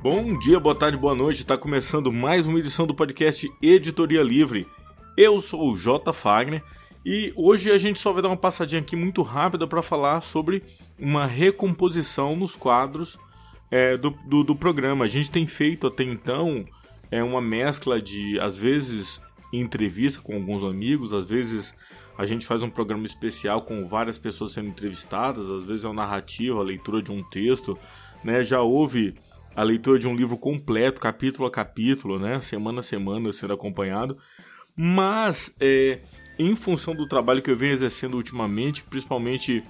Bom dia, boa tarde, boa noite. Está começando mais uma edição do podcast Editoria Livre. Eu sou o J. Fagner e hoje a gente só vai dar uma passadinha aqui muito rápida para falar sobre uma recomposição nos quadros é, do, do, do, programa. A gente tem feito até então é uma mescla de, às vezes, entrevista com alguns amigos, às vezes a gente faz um programa especial com várias pessoas sendo entrevistadas, às vezes é uma narrativa, a leitura de um texto, né? Já houve a leitura de um livro completo, capítulo a capítulo, né? Semana a semana sendo acompanhado. Mas, é, em função do trabalho que eu venho exercendo ultimamente, principalmente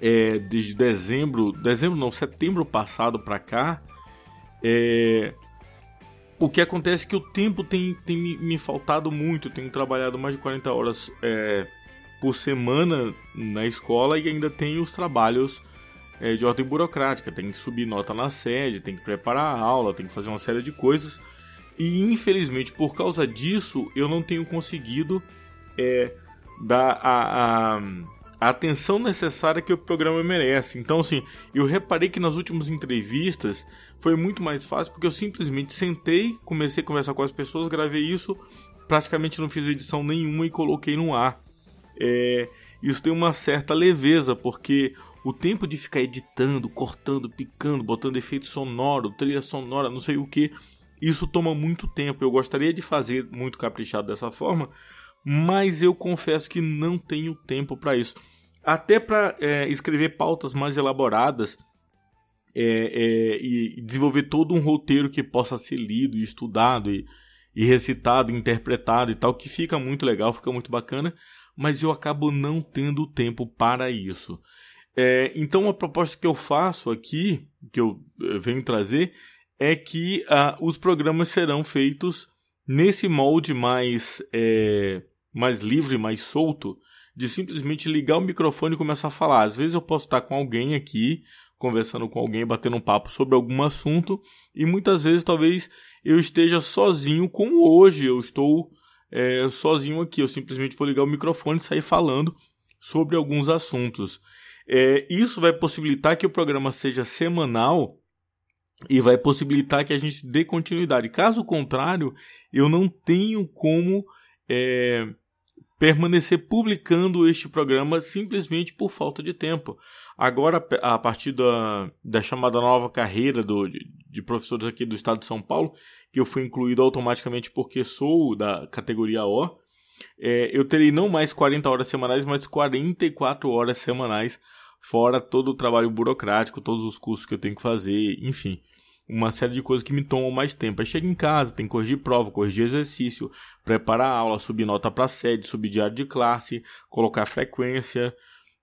é, desde dezembro, dezembro não, setembro passado para cá, é, o que acontece é que o tempo tem, tem me, faltado muito. Eu tenho trabalhado mais de 40 horas é, por semana na escola e ainda tenho os trabalhos é, de ordem burocrática. Tem que subir nota na sede, tem que preparar a aula, tem que fazer uma série de coisas. E infelizmente, por causa disso, eu não tenho conseguido é, dar a, a a atenção necessária que o programa merece. Então, assim, eu reparei que nas últimas entrevistas foi muito mais fácil porque eu simplesmente sentei, comecei a conversar com as pessoas, gravei isso, praticamente não fiz edição nenhuma e coloquei no ar. É, isso tem uma certa leveza, porque o tempo de ficar editando, cortando, picando, botando efeito sonoro, trilha sonora, não sei o que, isso toma muito tempo. Eu gostaria de fazer muito caprichado dessa forma, mas eu confesso que não tenho tempo para isso. Até para é, escrever pautas mais elaboradas é, é, e desenvolver todo um roteiro que possa ser lido e estudado e, e recitado, interpretado e tal, que fica muito legal, fica muito bacana, mas eu acabo não tendo tempo para isso. É, então a proposta que eu faço aqui, que eu venho trazer, é que ah, os programas serão feitos nesse molde mais é, mais livre, mais solto, de simplesmente ligar o microfone e começar a falar. Às vezes eu posso estar com alguém aqui, conversando com alguém, batendo um papo sobre algum assunto, e muitas vezes talvez eu esteja sozinho, como hoje eu estou é, sozinho aqui. Eu simplesmente vou ligar o microfone e sair falando sobre alguns assuntos. É, isso vai possibilitar que o programa seja semanal e vai possibilitar que a gente dê continuidade. Caso contrário, eu não tenho como é, permanecer publicando este programa simplesmente por falta de tempo. Agora, a partir da, da chamada nova carreira do, de, de professores aqui do estado de São Paulo, que eu fui incluído automaticamente porque sou da categoria O, é, eu terei não mais 40 horas semanais, mas 44 horas semanais, fora todo o trabalho burocrático, todos os cursos que eu tenho que fazer, enfim uma série de coisas que me tomam mais tempo. Aí chega em casa, tem que corrigir prova, corrigir exercício, preparar a aula, subir nota para sede, subir diário de classe, colocar frequência,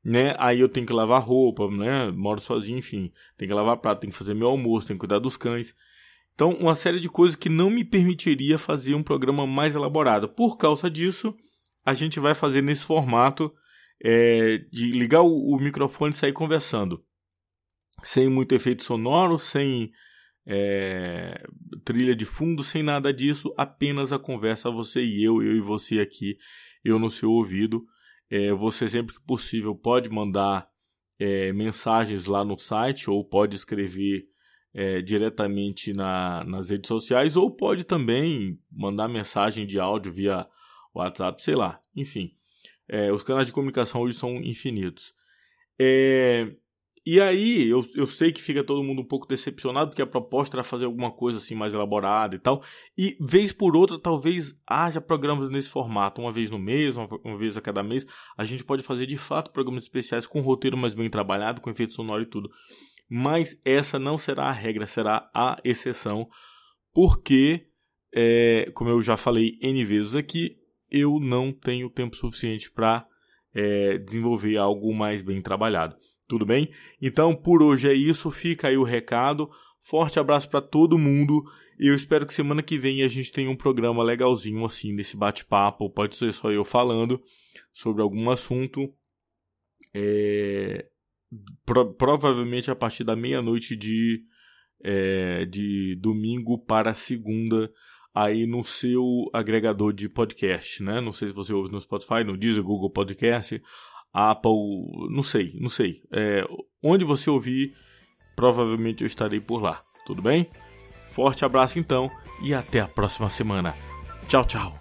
né? Aí eu tenho que lavar roupa, né? Moro sozinho, enfim. Tem que lavar prato, tem que fazer meu almoço, tem que cuidar dos cães. Então, uma série de coisas que não me permitiria fazer um programa mais elaborado. Por causa disso, a gente vai fazer nesse formato é, de ligar o, o microfone e sair conversando. Sem muito efeito sonoro, sem é, trilha de fundo, sem nada disso, apenas a conversa você e eu, eu e você aqui, eu no seu ouvido. É, você sempre que possível pode mandar é, mensagens lá no site ou pode escrever é, diretamente na, nas redes sociais ou pode também mandar mensagem de áudio via WhatsApp, sei lá, enfim. É, os canais de comunicação hoje são infinitos. É, e aí, eu, eu sei que fica todo mundo um pouco decepcionado, porque a proposta era fazer alguma coisa assim mais elaborada e tal. E, vez por outra, talvez haja programas nesse formato, uma vez no mês, uma, uma vez a cada mês. A gente pode fazer de fato programas especiais com roteiro mais bem trabalhado, com efeito sonoro e tudo. Mas essa não será a regra, será a exceção, porque, é, como eu já falei N vezes aqui, eu não tenho tempo suficiente para é, desenvolver algo mais bem trabalhado. Tudo bem? Então, por hoje é isso. Fica aí o recado. Forte abraço para todo mundo. Eu espero que semana que vem a gente tenha um programa legalzinho assim, nesse bate-papo. Pode ser só eu falando sobre algum assunto. É... Pro provavelmente a partir da meia-noite de, é... de domingo para segunda, aí no seu agregador de podcast, né? Não sei se você ouve no Spotify, no Deezer, Google Podcast Apple, não sei, não sei. É, onde você ouvir, provavelmente eu estarei por lá. Tudo bem? Forte abraço então e até a próxima semana. Tchau, tchau.